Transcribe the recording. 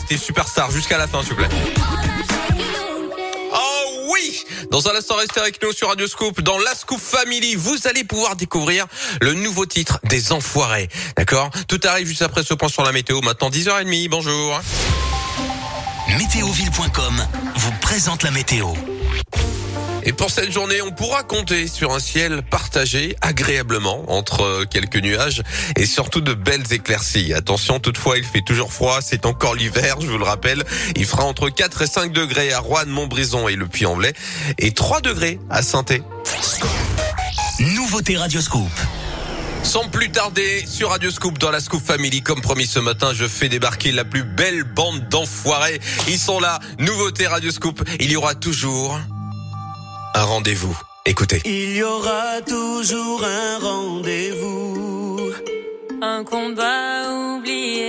c'était Superstar jusqu'à la fin, s'il vous plaît. Oh oui Dans un instant, restez avec nous sur Radio Scoop. Dans la Scoop Family, vous allez pouvoir découvrir le nouveau titre des Enfoirés. D'accord? Tout arrive juste après ce point sur la météo. Maintenant 10h30. Bonjour. Météoville.com vous présente la météo. Et pour cette journée, on pourra compter sur un ciel partagé agréablement entre quelques nuages et surtout de belles éclaircies. Attention, toutefois, il fait toujours froid, c'est encore l'hiver, je vous le rappelle. Il fera entre 4 et 5 degrés à Rouen, Montbrison et le Puy-en-Velay et 3 degrés à saint Nouveauté Radioscoop. Sans plus tarder, sur Radio Scoop, dans la Scoop Family, comme promis ce matin, je fais débarquer la plus belle bande d'enfoirés. Ils sont là, nouveauté Radio Scoop. Il y aura toujours un rendez-vous. Écoutez. Il y aura toujours un rendez-vous. Un combat oublié.